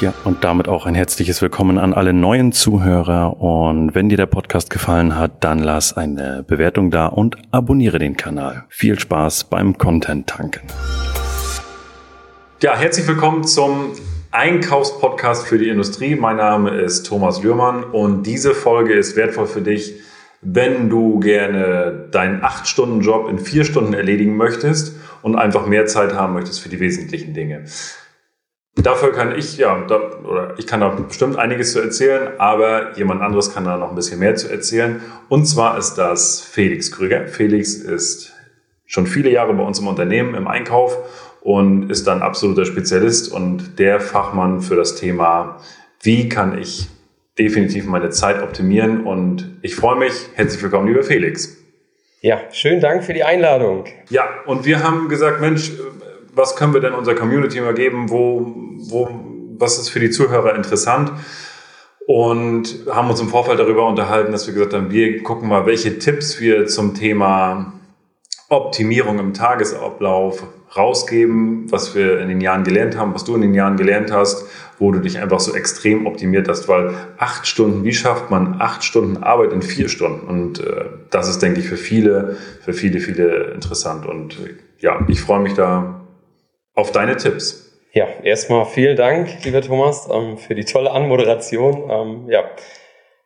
Ja, und damit auch ein herzliches Willkommen an alle neuen Zuhörer. Und wenn dir der Podcast gefallen hat, dann lass eine Bewertung da und abonniere den Kanal. Viel Spaß beim Content tanken. Ja, herzlich willkommen zum Einkaufspodcast für die Industrie. Mein Name ist Thomas Lührmann und diese Folge ist wertvoll für dich, wenn du gerne deinen 8-Stunden-Job in 4 Stunden erledigen möchtest und einfach mehr Zeit haben möchtest für die wesentlichen Dinge. Dafür kann ich, ja, da, oder ich kann da bestimmt einiges zu erzählen, aber jemand anderes kann da noch ein bisschen mehr zu erzählen. Und zwar ist das Felix Krüger. Felix ist schon viele Jahre bei uns im Unternehmen im Einkauf und ist dann absoluter Spezialist und der Fachmann für das Thema, wie kann ich definitiv meine Zeit optimieren. Und ich freue mich. Herzlich willkommen, lieber Felix. Ja, schönen Dank für die Einladung. Ja, und wir haben gesagt, Mensch, was können wir denn unserer Community mal geben, wo, wo, was ist für die Zuhörer interessant? Und haben uns im Vorfeld darüber unterhalten, dass wir gesagt haben, wir gucken mal, welche Tipps wir zum Thema Optimierung im Tagesablauf rausgeben, was wir in den Jahren gelernt haben, was du in den Jahren gelernt hast, wo du dich einfach so extrem optimiert hast, weil acht Stunden, wie schafft man acht Stunden Arbeit in vier Stunden? Und äh, das ist, denke ich, für viele, für viele, viele interessant. Und äh, ja, ich freue mich da auf deine Tipps. Ja, erstmal vielen Dank, lieber Thomas, ähm, für die tolle Anmoderation. Ähm, ja.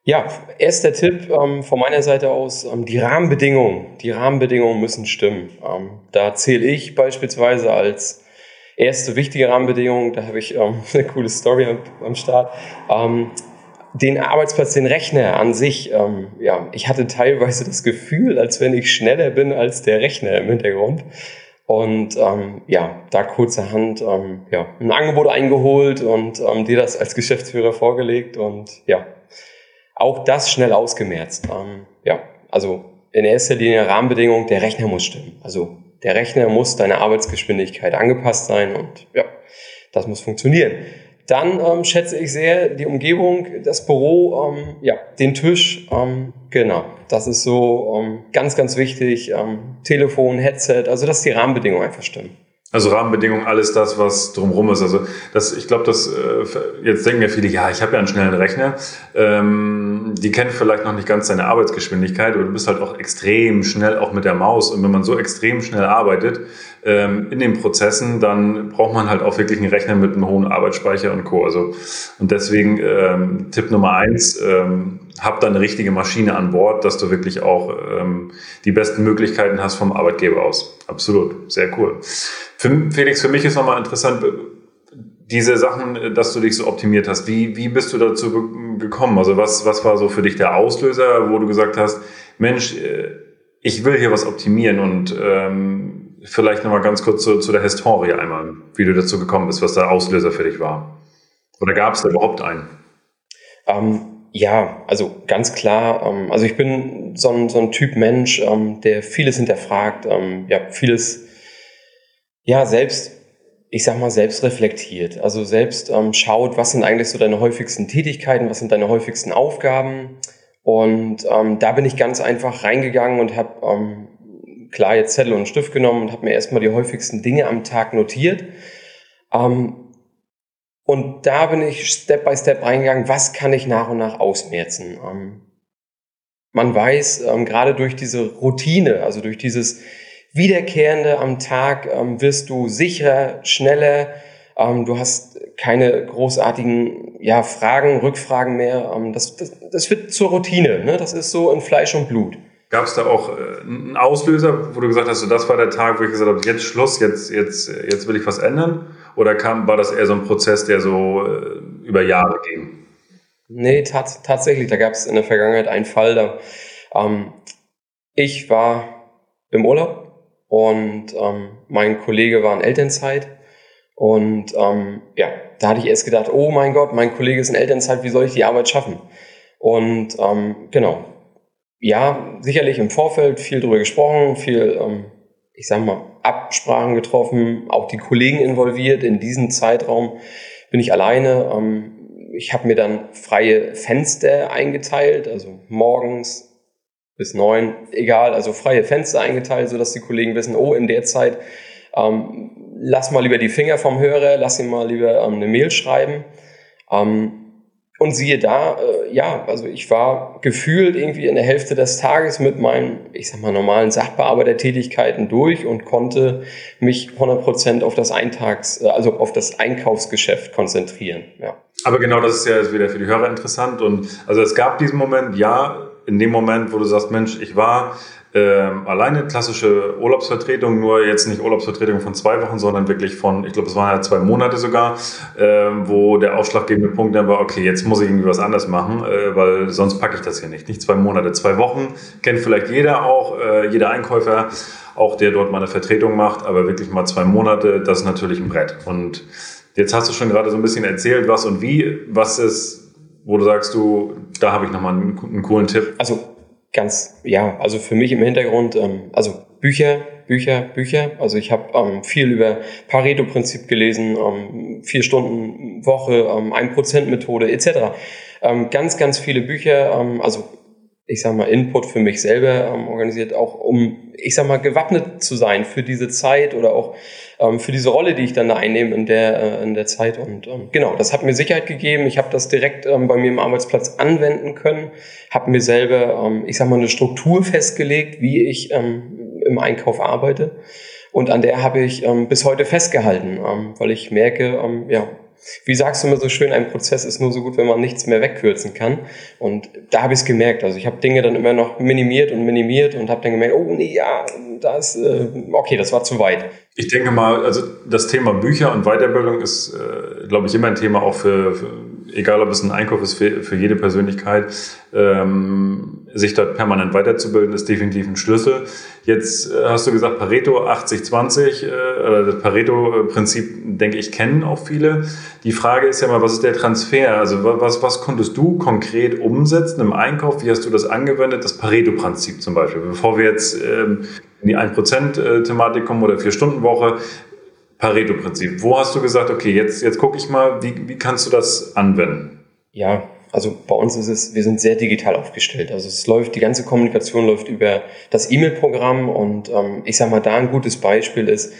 ja, erster Tipp ähm, von meiner Seite aus, die Rahmenbedingungen. Die Rahmenbedingungen müssen stimmen. Da zähle ich beispielsweise als erste wichtige Rahmenbedingung, da habe ich eine coole Story am Start. den Arbeitsplatz, den Rechner an sich, ja, ich hatte teilweise das Gefühl, als wenn ich schneller bin als der Rechner im Hintergrund. Und ähm, ja, da kurzerhand ähm, ja, ein Angebot eingeholt und ähm, dir das als Geschäftsführer vorgelegt und ja, auch das schnell ausgemerzt. Ähm, ja, also in erster Linie Rahmenbedingung, der Rechner muss stimmen. Also der Rechner muss deiner Arbeitsgeschwindigkeit angepasst sein und ja, das muss funktionieren. Dann ähm, schätze ich sehr die Umgebung, das Büro, ähm, ja, den Tisch, ähm, genau. Das ist so ähm, ganz, ganz wichtig. Ähm, Telefon, Headset, also dass die Rahmenbedingungen einfach stimmen. Also Rahmenbedingungen, alles das, was drumherum ist. Also das, ich glaube, das äh, jetzt denken ja viele, ja, ich habe ja einen schnellen Rechner. Ähm, die kennen vielleicht noch nicht ganz deine Arbeitsgeschwindigkeit, aber du bist halt auch extrem schnell, auch mit der Maus. Und wenn man so extrem schnell arbeitet in den Prozessen, dann braucht man halt auch wirklich einen Rechner mit einem hohen Arbeitsspeicher und Co. Also und deswegen ähm, Tipp Nummer eins: ähm, Hab da eine richtige Maschine an Bord, dass du wirklich auch ähm, die besten Möglichkeiten hast vom Arbeitgeber aus. Absolut, sehr cool. Für, Felix, für mich ist nochmal interessant, diese Sachen, dass du dich so optimiert hast. Wie, wie bist du dazu gekommen? Also was, was war so für dich der Auslöser, wo du gesagt hast, Mensch, äh, ich will hier was optimieren und ähm, vielleicht nochmal ganz kurz zu, zu der Historie einmal, wie du dazu gekommen bist, was der Auslöser für dich war. Oder gab es da überhaupt einen? Ähm, ja, also ganz klar. Ähm, also ich bin so ein, so ein Typ Mensch, ähm, der vieles hinterfragt, ähm, ja, vieles ja, selbst, ich sag mal, selbst reflektiert. Also selbst ähm, schaut, was sind eigentlich so deine häufigsten Tätigkeiten, was sind deine häufigsten Aufgaben. Und ähm, da bin ich ganz einfach reingegangen und habe klar jetzt Zettel und Stift genommen und habe mir erstmal die häufigsten Dinge am Tag notiert. Ähm, und da bin ich Step by Step reingegangen, was kann ich nach und nach ausmerzen. Ähm, man weiß, ähm, gerade durch diese Routine, also durch dieses Wiederkehrende am Tag ähm, wirst du sicherer, schneller. Ähm, du hast keine großartigen ja, Fragen, Rückfragen mehr. Ähm, das, das, das wird zur Routine. Ne? Das ist so in Fleisch und Blut. Gab es da auch äh, einen Auslöser, wo du gesagt hast, so, das war der Tag, wo ich gesagt habe, jetzt Schluss, jetzt, jetzt, jetzt will ich was ändern? Oder kam, war das eher so ein Prozess, der so äh, über Jahre ging? Nee, tat, tatsächlich. Da gab es in der Vergangenheit einen Fall, da ähm, ich war im Urlaub und ähm, mein Kollege war in Elternzeit. Und ähm, ja, da hatte ich erst gedacht, oh mein Gott, mein Kollege ist in Elternzeit, wie soll ich die Arbeit schaffen? Und ähm, genau, ja, sicherlich im Vorfeld viel drüber gesprochen, viel, ähm, ich sag mal, Absprachen getroffen, auch die Kollegen involviert. In diesem Zeitraum bin ich alleine. Ähm, ich habe mir dann freie Fenster eingeteilt, also morgens bis neun, egal, also freie Fenster eingeteilt, sodass die Kollegen wissen, oh, in der Zeit ähm, lass mal lieber die Finger vom Hörer, lass ihm mal lieber ähm, eine Mail schreiben. Ähm, und siehe da, äh, ja, also ich war gefühlt irgendwie in der Hälfte des Tages mit meinen, ich sag mal, normalen Sachbearbeitertätigkeiten durch und konnte mich 100% auf das Eintags, äh, also auf das Einkaufsgeschäft konzentrieren, ja. Aber genau das ist ja wieder für die Hörer interessant und also es gab diesen Moment, ja, in dem Moment, wo du sagst, Mensch, ich war ähm, alleine klassische Urlaubsvertretung, nur jetzt nicht Urlaubsvertretung von zwei Wochen, sondern wirklich von, ich glaube, es waren ja zwei Monate sogar, ähm, wo der ausschlaggebende Punkt dann war, okay, jetzt muss ich irgendwie was anders machen, äh, weil sonst packe ich das hier nicht. Nicht zwei Monate, zwei Wochen, kennt vielleicht jeder auch, äh, jeder Einkäufer, auch der dort mal eine Vertretung macht, aber wirklich mal zwei Monate, das ist natürlich ein Brett. Und jetzt hast du schon gerade so ein bisschen erzählt, was und wie, was ist, wo du sagst, du, da habe ich nochmal einen, einen coolen Tipp. Also ganz, ja, also für mich im Hintergrund, ähm, also Bücher, Bücher, Bücher. Also ich habe ähm, viel über Pareto-Prinzip gelesen, ähm, vier Stunden Woche, ähm, 1%-Methode etc. Ähm, ganz, ganz viele Bücher, ähm, also ich sag mal, Input für mich selber ähm, organisiert, auch um, ich sag mal, gewappnet zu sein für diese Zeit oder auch ähm, für diese Rolle, die ich dann da einnehme in der, äh, in der Zeit. Und ähm, genau, das hat mir Sicherheit gegeben. Ich habe das direkt ähm, bei mir im Arbeitsplatz anwenden können, habe mir selber, ähm, ich sag mal, eine Struktur festgelegt, wie ich ähm, im Einkauf arbeite. Und an der habe ich ähm, bis heute festgehalten, ähm, weil ich merke, ähm, ja, wie sagst du immer so schön, ein Prozess ist nur so gut, wenn man nichts mehr wegkürzen kann. Und da habe ich es gemerkt. Also ich habe Dinge dann immer noch minimiert und minimiert und habe dann gemerkt, oh nee, ja, das, äh, okay, das war zu weit. Ich denke mal, also das Thema Bücher und Weiterbildung ist, äh, glaube ich, immer ein Thema auch für, für egal ob es ein Einkauf ist für, für jede Persönlichkeit, ähm, sich dort permanent weiterzubilden, ist definitiv ein Schlüssel. Jetzt äh, hast du gesagt, Pareto 80-20, äh, das Pareto-Prinzip, denke ich, kennen auch viele. Die Frage ist ja mal, was ist der Transfer? Also was, was konntest du konkret umsetzen im Einkauf? Wie hast du das angewendet? Das Pareto-Prinzip zum Beispiel. Bevor wir jetzt ähm, in die 1%-Thematik kommen oder Vier-Stunden-Woche, Pareto-Prinzip. Wo hast du gesagt, okay, jetzt, jetzt gucke ich mal, wie, wie kannst du das anwenden? Ja, also bei uns ist es, wir sind sehr digital aufgestellt. Also es läuft, die ganze Kommunikation läuft über das E-Mail-Programm und ähm, ich sage mal, da ein gutes Beispiel ist,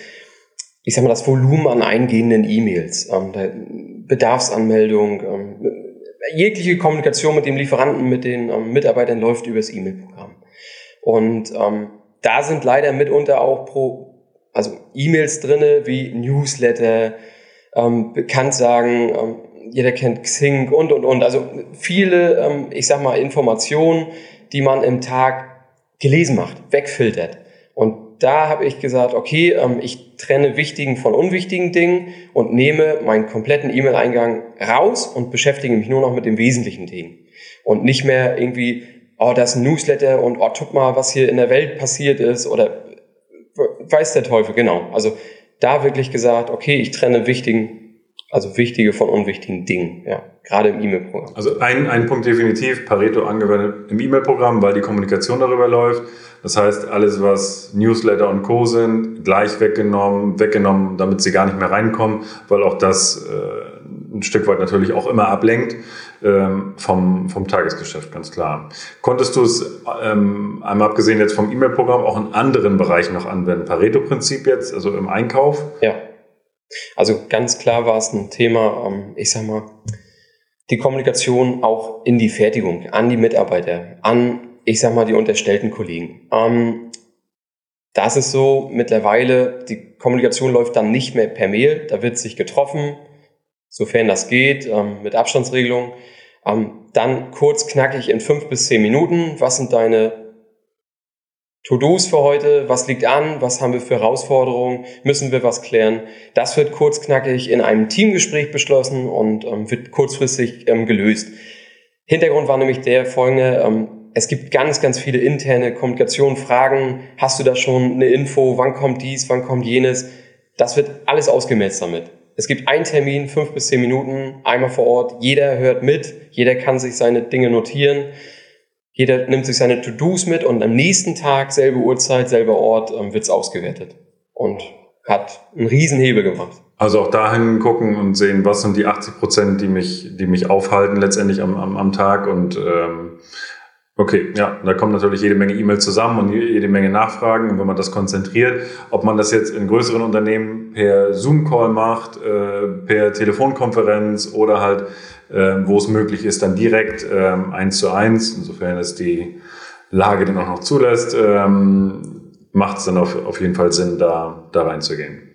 ich sage mal, das Volumen an eingehenden E-Mails, ähm, Bedarfsanmeldung, ähm, jegliche Kommunikation mit dem Lieferanten, mit den ähm, Mitarbeitern läuft über das E-Mail-Programm. Und ähm, da sind leider mitunter auch pro also E-Mails drinne wie Newsletter, ähm, Bekanntsagen, ähm, jeder kennt Xing und und und. Also viele, ähm, ich sag mal, Informationen, die man im Tag gelesen macht, wegfiltert. Und da habe ich gesagt, okay, ähm, ich trenne wichtigen von unwichtigen Dingen und nehme meinen kompletten E-Mail-Eingang raus und beschäftige mich nur noch mit den wesentlichen Dingen. Und nicht mehr irgendwie, oh, das Newsletter und oh, guck mal, was hier in der Welt passiert ist oder weiß der Teufel, genau. Also da wirklich gesagt, okay, ich trenne wichtigen, also wichtige von unwichtigen Dingen, ja, gerade im E-Mail-Programm. Also ein, ein Punkt definitiv, Pareto angewendet im E-Mail-Programm, weil die Kommunikation darüber läuft. Das heißt, alles, was Newsletter und Co. sind, gleich weggenommen, weggenommen, damit sie gar nicht mehr reinkommen, weil auch das äh, ein Stück weit natürlich auch immer ablenkt ähm, vom, vom Tagesgeschäft, ganz klar. Konntest du es, ähm, einmal abgesehen jetzt vom E-Mail-Programm, auch in anderen Bereichen noch anwenden? Pareto-Prinzip jetzt, also im Einkauf? Ja. Also ganz klar war es ein Thema, ähm, ich sag mal, die Kommunikation auch in die Fertigung, an die Mitarbeiter, an, ich sag mal, die unterstellten Kollegen. Ähm, das ist so, mittlerweile, die Kommunikation läuft dann nicht mehr per Mail, da wird sich getroffen, sofern das geht, ähm, mit Abstandsregelung. Ähm, dann kurz knackig in fünf bis zehn Minuten. Was sind deine To-Dos für heute? Was liegt an? Was haben wir für Herausforderungen? Müssen wir was klären? Das wird kurz knackig in einem Teamgespräch beschlossen und ähm, wird kurzfristig ähm, gelöst. Hintergrund war nämlich der folgende, ähm, es gibt ganz, ganz viele interne Kommunikation, Fragen. Hast du da schon eine Info? Wann kommt dies? Wann kommt jenes? Das wird alles ausgemerzt damit. Es gibt einen Termin, fünf bis zehn Minuten, einmal vor Ort. Jeder hört mit, jeder kann sich seine Dinge notieren. Jeder nimmt sich seine To-Dos mit und am nächsten Tag, selbe Uhrzeit, selber Ort, ähm, wird's ausgewertet. Und hat einen Riesenhebel gemacht. Also auch dahin gucken und sehen, was sind die 80 Prozent, die mich, die mich aufhalten letztendlich am, am, am Tag und ähm, Okay, ja, da kommen natürlich jede Menge E-Mails zusammen und jede Menge Nachfragen. Und wenn man das konzentriert, ob man das jetzt in größeren Unternehmen per Zoom-Call macht, äh, per Telefonkonferenz oder halt, äh, wo es möglich ist, dann direkt äh, eins zu eins, insofern es die Lage dann auch noch zulässt, ähm, macht es dann auf, auf jeden Fall Sinn, da, da reinzugehen.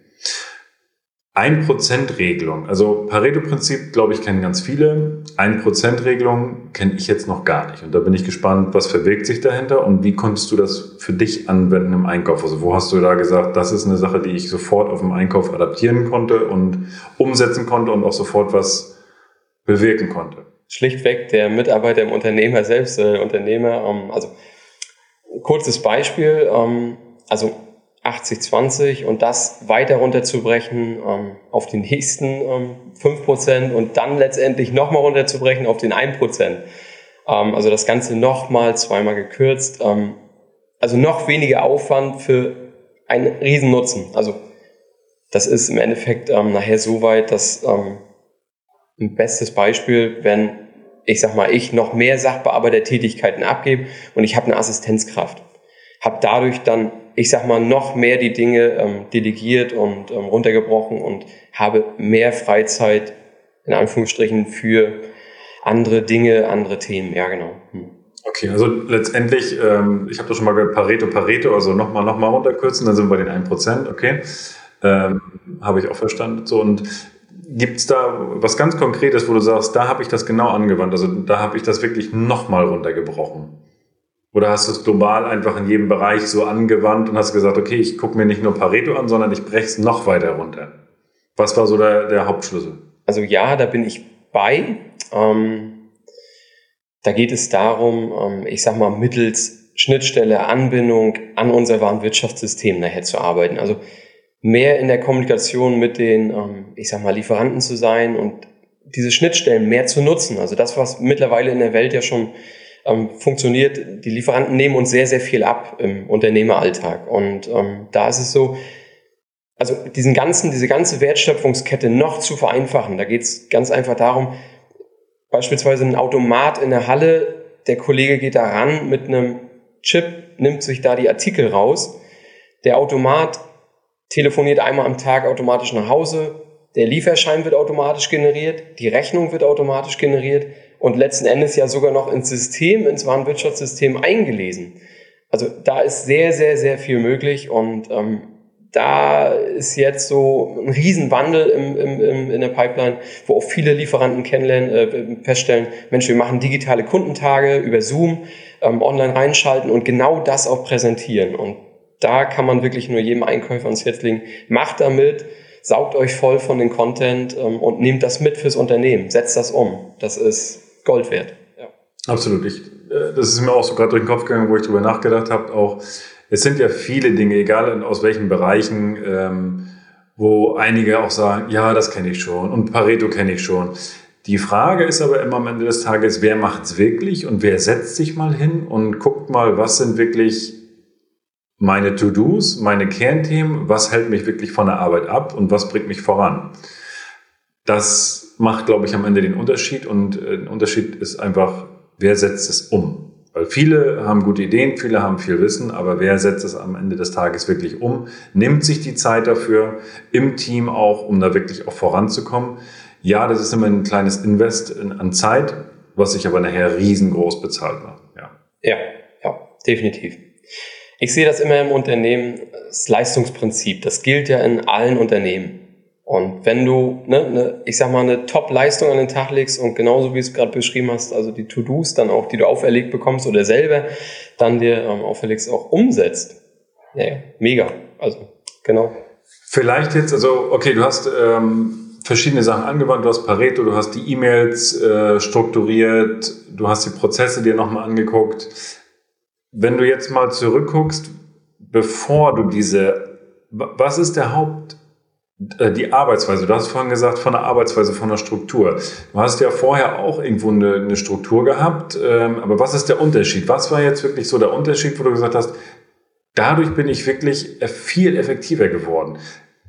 1%-Regelung. Also Pareto-Prinzip, glaube ich, kennen ganz viele. 1%-Regelung kenne ich jetzt noch gar nicht. Und da bin ich gespannt, was verbirgt sich dahinter und wie konntest du das für dich anwenden im Einkauf? Also wo hast du da gesagt, das ist eine Sache, die ich sofort auf dem Einkauf adaptieren konnte und umsetzen konnte und auch sofort was bewirken konnte? Schlichtweg der Mitarbeiter im Unternehmer selbst, äh, Unternehmer. Ähm, also kurzes Beispiel. Ähm, also 80-20 und das weiter runterzubrechen ähm, auf die nächsten ähm, 5% und dann letztendlich nochmal runterzubrechen auf den 1%. Ähm, also das Ganze nochmal zweimal gekürzt. Ähm, also noch weniger Aufwand für einen riesen Nutzen. Also das ist im Endeffekt ähm, nachher so weit, dass ähm, ein bestes Beispiel, wenn ich sag mal, ich noch mehr Sachbearbeitertätigkeiten abgebe und ich habe eine Assistenzkraft, habe dadurch dann ich sag mal, noch mehr die Dinge ähm, delegiert und ähm, runtergebrochen und habe mehr Freizeit, in Anführungsstrichen, für andere Dinge, andere Themen. Ja, genau. Hm. Okay, also letztendlich, ähm, ich habe das schon mal gehört, Pareto, Pareto, also nochmal, nochmal runterkürzen, dann sind wir bei den 1%, okay. Ähm, habe ich auch verstanden. So, und gibt es da was ganz Konkretes, wo du sagst, da habe ich das genau angewandt, also da habe ich das wirklich nochmal runtergebrochen? Oder hast du es global einfach in jedem Bereich so angewandt und hast gesagt, okay, ich gucke mir nicht nur Pareto an, sondern ich breche es noch weiter runter? Was war so der, der Hauptschlüssel? Also ja, da bin ich bei. Ähm, da geht es darum, ähm, ich sag mal, mittels Schnittstelle, Anbindung an unser Warenwirtschaftssystem nachher zu arbeiten. Also mehr in der Kommunikation mit den, ähm, ich sag mal, Lieferanten zu sein und diese Schnittstellen mehr zu nutzen. Also das, was mittlerweile in der Welt ja schon ähm, funktioniert, die Lieferanten nehmen uns sehr, sehr viel ab im Unternehmeralltag. Und ähm, da ist es so, also diesen ganzen, diese ganze Wertschöpfungskette noch zu vereinfachen. Da geht es ganz einfach darum, beispielsweise ein Automat in der Halle, der Kollege geht da ran mit einem Chip, nimmt sich da die Artikel raus. Der Automat telefoniert einmal am Tag automatisch nach Hause, der Lieferschein wird automatisch generiert, die Rechnung wird automatisch generiert und letzten Endes ja sogar noch ins System, ins Warenwirtschaftssystem eingelesen. Also da ist sehr, sehr, sehr viel möglich und ähm, da ist jetzt so ein Riesenwandel im, im, im, in der Pipeline, wo auch viele Lieferanten kennenlernen, äh, feststellen, Mensch, wir machen digitale Kundentage über Zoom, ähm, online reinschalten und genau das auch präsentieren. Und da kann man wirklich nur jedem Einkäufer ans Herz legen, macht damit, saugt euch voll von den Content ähm, und nehmt das mit fürs Unternehmen, setzt das um. Das ist Gold wert. Ja. Absolut. Ich, äh, das ist mir auch so gerade durch den Kopf gegangen, wo ich darüber nachgedacht habe. Auch es sind ja viele Dinge, egal aus welchen Bereichen, ähm, wo einige auch sagen, ja, das kenne ich schon und Pareto kenne ich schon. Die Frage ist aber immer am Ende des Tages, wer macht es wirklich und wer setzt sich mal hin und guckt mal, was sind wirklich meine To-Dos, meine Kernthemen, was hält mich wirklich von der Arbeit ab und was bringt mich voran. Das macht, glaube ich, am Ende den Unterschied. Und äh, ein Unterschied ist einfach, wer setzt es um? Weil viele haben gute Ideen, viele haben viel Wissen, aber wer setzt es am Ende des Tages wirklich um? Nimmt sich die Zeit dafür, im Team auch, um da wirklich auch voranzukommen? Ja, das ist immer ein kleines Invest an Zeit, was sich aber nachher riesengroß bezahlt macht. Ja, ja, ja definitiv. Ich sehe das immer im Unternehmen, das Leistungsprinzip, das gilt ja in allen Unternehmen. Und wenn du, ne, ne, ich sag mal, eine Top-Leistung an den Tag legst und genauso wie du es gerade beschrieben hast, also die To-Dos dann auch, die du auferlegt bekommst oder selber dann dir ähm, auferlegst, auch umsetzt. Ja, mega. Also, genau. Vielleicht jetzt, also, okay, du hast ähm, verschiedene Sachen angewandt, du hast Pareto, du hast die E-Mails äh, strukturiert, du hast die Prozesse dir nochmal angeguckt. Wenn du jetzt mal zurückguckst, bevor du diese, was ist der Haupt, die Arbeitsweise. Du hast vorhin gesagt, von der Arbeitsweise, von der Struktur. Du hast ja vorher auch irgendwo eine, eine Struktur gehabt, ähm, aber was ist der Unterschied? Was war jetzt wirklich so der Unterschied, wo du gesagt hast, dadurch bin ich wirklich viel effektiver geworden?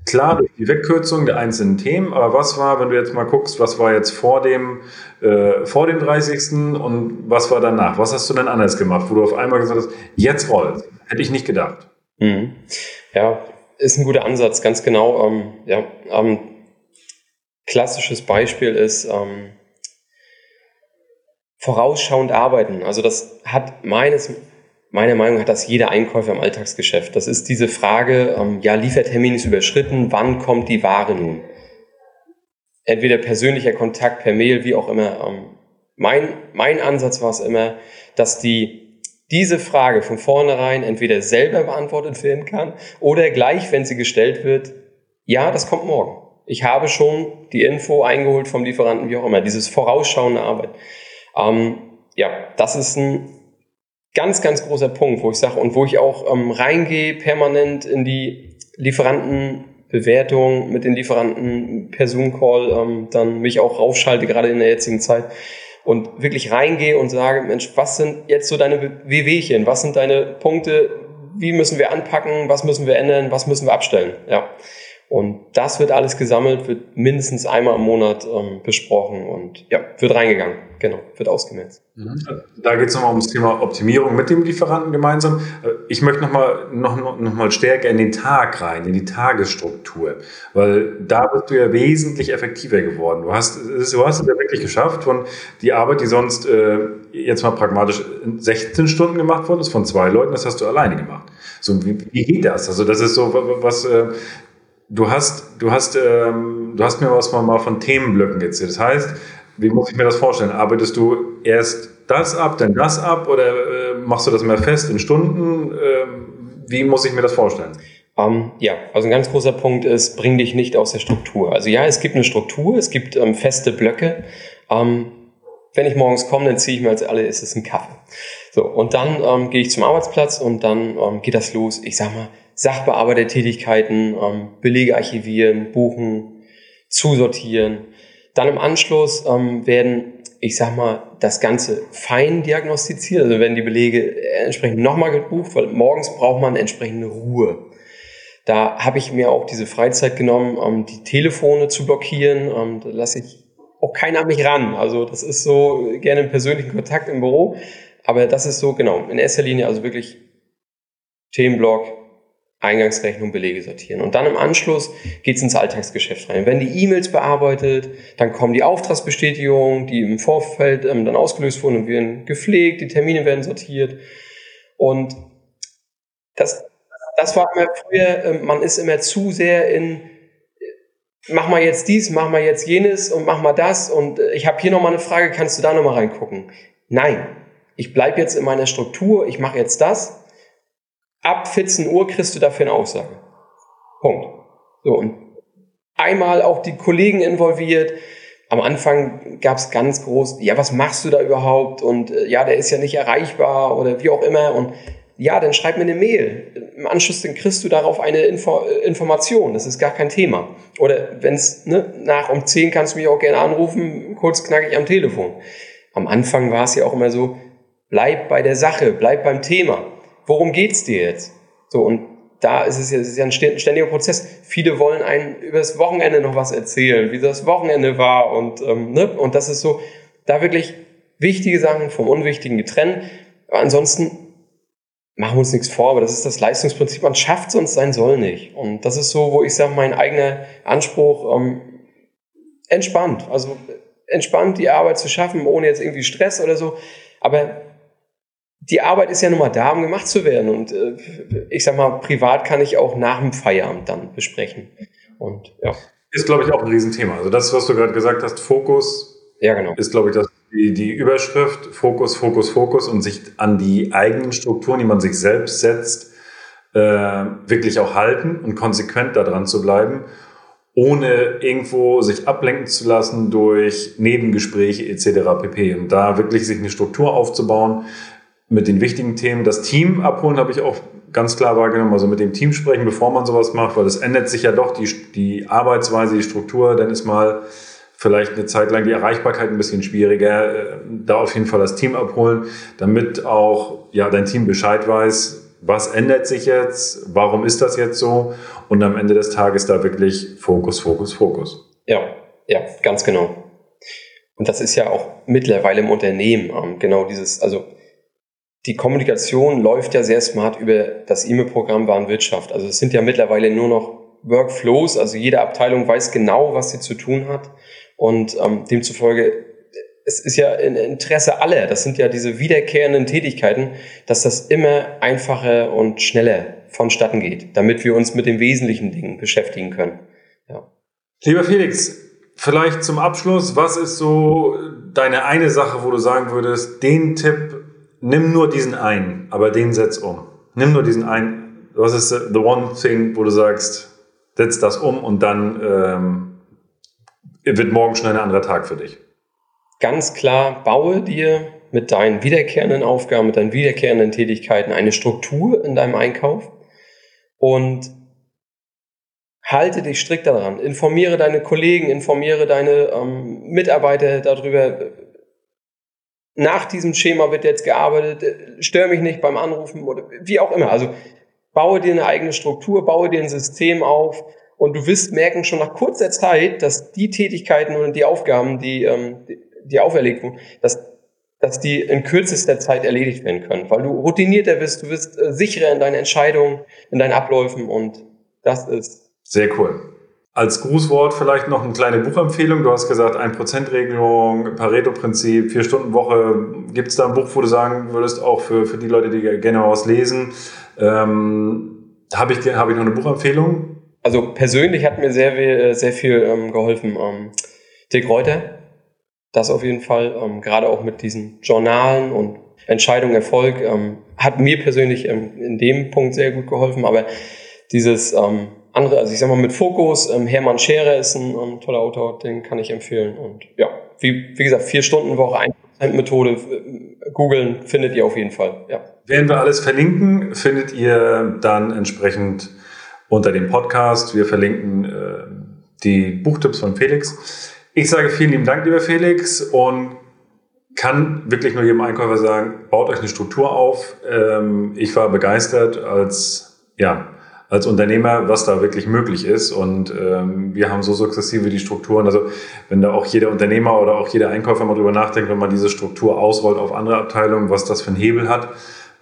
Klar, durch die Wegkürzung der einzelnen Themen, aber was war, wenn du jetzt mal guckst, was war jetzt vor dem, äh, vor dem 30. und was war danach? Was hast du denn anders gemacht, wo du auf einmal gesagt hast, jetzt rollt? Hätte ich nicht gedacht. Mhm. Ja, ist ein guter Ansatz, ganz genau. Ähm, ja, ähm, klassisches Beispiel ist ähm, vorausschauend arbeiten. Also das hat meines Meiner Meinung nach hat das jeder Einkäufer im Alltagsgeschäft. Das ist diese Frage, ähm, ja, Liefertermin ist überschritten, wann kommt die Ware nun? Entweder persönlicher Kontakt per Mail, wie auch immer. Ähm, mein, mein Ansatz war es immer, dass die, diese Frage von vornherein entweder selber beantwortet werden kann oder gleich, wenn sie gestellt wird, ja, das kommt morgen. Ich habe schon die Info eingeholt vom Lieferanten, wie auch immer, dieses vorausschauende Arbeit. Ähm, ja, das ist ein ganz, ganz großer Punkt, wo ich sage und wo ich auch ähm, reingehe permanent in die Lieferantenbewertung mit den Lieferanten per Zoom-Call, ähm, dann mich auch raufschalte, gerade in der jetzigen Zeit und wirklich reingehe und sage, Mensch, was sind jetzt so deine Wehwehchen, was sind deine Punkte, wie müssen wir anpacken, was müssen wir ändern, was müssen wir abstellen, ja. Und das wird alles gesammelt, wird mindestens einmal im Monat ähm, besprochen und ja, wird reingegangen. Genau, wird ausgemerzt. Mhm. Da geht es nochmal ums Thema Optimierung mit dem Lieferanten gemeinsam. Äh, ich möchte nochmal noch, noch mal stärker in den Tag rein, in die Tagesstruktur, weil da bist du ja wesentlich effektiver geworden. Du hast, du hast es ja wirklich geschafft, von die Arbeit, die sonst äh, jetzt mal pragmatisch in 16 Stunden gemacht worden ist, von zwei Leuten, das hast du alleine gemacht. So, wie, wie geht das? Also das ist so was, äh, Du hast, du hast, ähm, du hast mir was mal von Themenblöcken erzählt. Das heißt, wie muss ich mir das vorstellen? Arbeitest du erst das ab, dann das ab oder äh, machst du das mehr fest in Stunden? Ähm, wie muss ich mir das vorstellen? Um, ähm, ja, also ein ganz großer Punkt ist, bring dich nicht aus der Struktur. Also ja, es gibt eine Struktur, es gibt ähm, feste Blöcke. Ähm, wenn ich morgens komme, dann ziehe ich mir als allererstes einen Kaffee. So, und dann ähm, gehe ich zum Arbeitsplatz und dann ähm, geht das los. Ich sag mal, Sachbearbeitertätigkeiten, ähm, Belege archivieren, buchen, zusortieren. Dann im Anschluss ähm, werden, ich sag mal, das Ganze fein diagnostiziert. Also werden die Belege entsprechend nochmal gebucht, weil morgens braucht man entsprechende Ruhe. Da habe ich mir auch diese Freizeit genommen, um die Telefone zu blockieren. Ähm, da lasse ich auch keiner an mich ran. Also das ist so gerne im persönlichen Kontakt im Büro. Aber das ist so, genau, in erster Linie also wirklich Themenblock, Eingangsrechnung, Belege sortieren. Und dann im Anschluss geht's ins Alltagsgeschäft rein. Wenn die E-Mails bearbeitet, dann kommen die Auftragsbestätigungen, die im Vorfeld ähm, dann ausgelöst wurden und werden gepflegt, die Termine werden sortiert. Und das, das war immer früher, äh, man ist immer zu sehr in, mach mal jetzt dies, mach mal jetzt jenes und mach mal das und äh, ich habe hier nochmal eine Frage, kannst du da nochmal reingucken? Nein, ich bleibe jetzt in meiner Struktur, ich mache jetzt das ab 14 Uhr kriegst du dafür eine Aussage. Punkt. So, und einmal auch die Kollegen involviert. Am Anfang gab es ganz groß, ja, was machst du da überhaupt? Und äh, ja, der ist ja nicht erreichbar oder wie auch immer. Und ja, dann schreib mir eine Mail. Im Anschluss dann kriegst du darauf eine Info Information. Das ist gar kein Thema. Oder wenn es ne, nach um 10 kannst du mich auch gerne anrufen, kurz knackig am Telefon. Am Anfang war es ja auch immer so, bleib bei der Sache, bleib beim Thema worum geht's dir jetzt? So, und da ist es ja, es ist ja ein ständiger Prozess. Viele wollen einen über das Wochenende noch was erzählen, wie das Wochenende war und, ähm, ne? und das ist so, da wirklich wichtige Sachen vom Unwichtigen getrennt. Aber ansonsten machen wir uns nichts vor, aber das ist das Leistungsprinzip. Man schafft sonst sein soll nicht. Und das ist so, wo ich sage, mein eigener Anspruch, ähm, entspannt. Also entspannt die Arbeit zu schaffen, ohne jetzt irgendwie Stress oder so. Aber die Arbeit ist ja nun mal da, um gemacht zu werden. Und äh, ich sag mal, privat kann ich auch nach dem Feierabend dann besprechen. Und ja. Ist, glaube ich, auch ein Riesenthema. Also das, was du gerade gesagt hast, Fokus, ja, genau. ist, glaube ich, das, die, die Überschrift, Fokus, Fokus, Fokus und sich an die eigenen Strukturen, die man sich selbst setzt, äh, wirklich auch halten und konsequent daran zu bleiben, ohne irgendwo sich ablenken zu lassen durch Nebengespräche etc. pp. Und da wirklich sich eine Struktur aufzubauen, mit den wichtigen Themen. Das Team abholen habe ich auch ganz klar wahrgenommen, also mit dem Team sprechen, bevor man sowas macht, weil es ändert sich ja doch die, die Arbeitsweise, die Struktur, dann ist mal vielleicht eine Zeit lang die Erreichbarkeit ein bisschen schwieriger. Äh, da auf jeden Fall das Team abholen, damit auch ja dein Team Bescheid weiß, Was ändert sich jetzt? Warum ist das jetzt so? Und am Ende des Tages da wirklich Fokus, Fokus, Fokus. Ja, ja, ganz genau. Und das ist ja auch mittlerweile im Unternehmen ähm, genau dieses, also die Kommunikation läuft ja sehr smart über das E-Mail-Programm Warenwirtschaft. Also es sind ja mittlerweile nur noch Workflows, also jede Abteilung weiß genau, was sie zu tun hat. Und ähm, demzufolge, es ist ja in Interesse aller, das sind ja diese wiederkehrenden Tätigkeiten, dass das immer einfacher und schneller vonstatten geht, damit wir uns mit den wesentlichen Dingen beschäftigen können. Ja. Lieber Felix, vielleicht zum Abschluss, was ist so deine eine Sache, wo du sagen würdest, den Tipp, nimm nur diesen einen, aber den setz um. Nimm nur diesen einen. Was ist the one thing, wo du sagst, setz das um und dann ähm, wird morgen schon ein anderer Tag für dich. Ganz klar, baue dir mit deinen wiederkehrenden Aufgaben, mit deinen wiederkehrenden Tätigkeiten eine Struktur in deinem Einkauf und halte dich strikt daran. Informiere deine Kollegen, informiere deine ähm, Mitarbeiter darüber. Nach diesem Schema wird jetzt gearbeitet, stör mich nicht beim Anrufen oder wie auch immer. Also baue dir eine eigene Struktur, baue dir ein System auf und du wirst merken schon nach kurzer Zeit, dass die Tätigkeiten und die Aufgaben, die ähm, die auferlegt wurden, dass dass die in kürzester Zeit erledigt werden können, weil du routinierter bist, du wirst äh, sicherer in deinen Entscheidungen, in deinen Abläufen und das ist sehr cool. Als Grußwort vielleicht noch eine kleine Buchempfehlung. Du hast gesagt, 1%-Regelung, Pareto-Prinzip, Vier-Stunden-Woche. Gibt es da ein Buch, wo du sagen würdest, auch für, für die Leute, die gerne was lesen, ähm, habe ich, hab ich noch eine Buchempfehlung? Also persönlich hat mir sehr, äh, sehr viel ähm, geholfen ähm, Dick Reuter. Das auf jeden Fall, ähm, gerade auch mit diesen Journalen und Entscheidung, Erfolg, ähm, hat mir persönlich ähm, in dem Punkt sehr gut geholfen. Aber dieses ähm, andere, also ich sag mal mit Fokus, ähm, Hermann Scherer ist ein ähm, toller Autor, den kann ich empfehlen. Und ja, wie, wie gesagt, vier Stunden Woche, 1% Methode, äh, googeln findet ihr auf jeden Fall. Ja. Werden wir alles verlinken, findet ihr dann entsprechend unter dem Podcast. Wir verlinken äh, die Buchtipps von Felix. Ich sage vielen lieben Dank, lieber Felix, und kann wirklich nur jedem Einkäufer sagen, baut euch eine Struktur auf. Ähm, ich war begeistert als, ja, als Unternehmer, was da wirklich möglich ist. Und ähm, wir haben so sukzessive die Strukturen. Also wenn da auch jeder Unternehmer oder auch jeder Einkäufer mal drüber nachdenkt, wenn man diese Struktur ausrollt auf andere Abteilungen, was das für einen Hebel hat,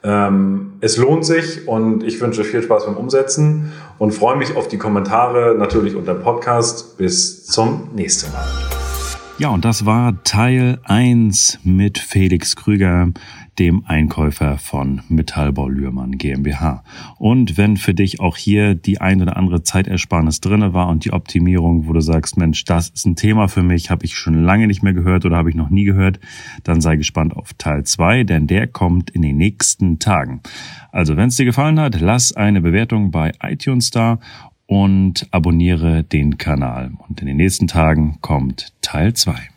ähm, es lohnt sich und ich wünsche viel Spaß beim Umsetzen und freue mich auf die Kommentare natürlich unter Podcast. Bis zum nächsten Mal. Ja, und das war Teil 1 mit Felix Krüger dem Einkäufer von Metallbau Lührmann GmbH. Und wenn für dich auch hier die ein oder andere Zeitersparnis drinne war und die Optimierung, wo du sagst, Mensch, das ist ein Thema für mich, habe ich schon lange nicht mehr gehört oder habe ich noch nie gehört, dann sei gespannt auf Teil 2, denn der kommt in den nächsten Tagen. Also, wenn es dir gefallen hat, lass eine Bewertung bei iTunes da und abonniere den Kanal. Und in den nächsten Tagen kommt Teil 2.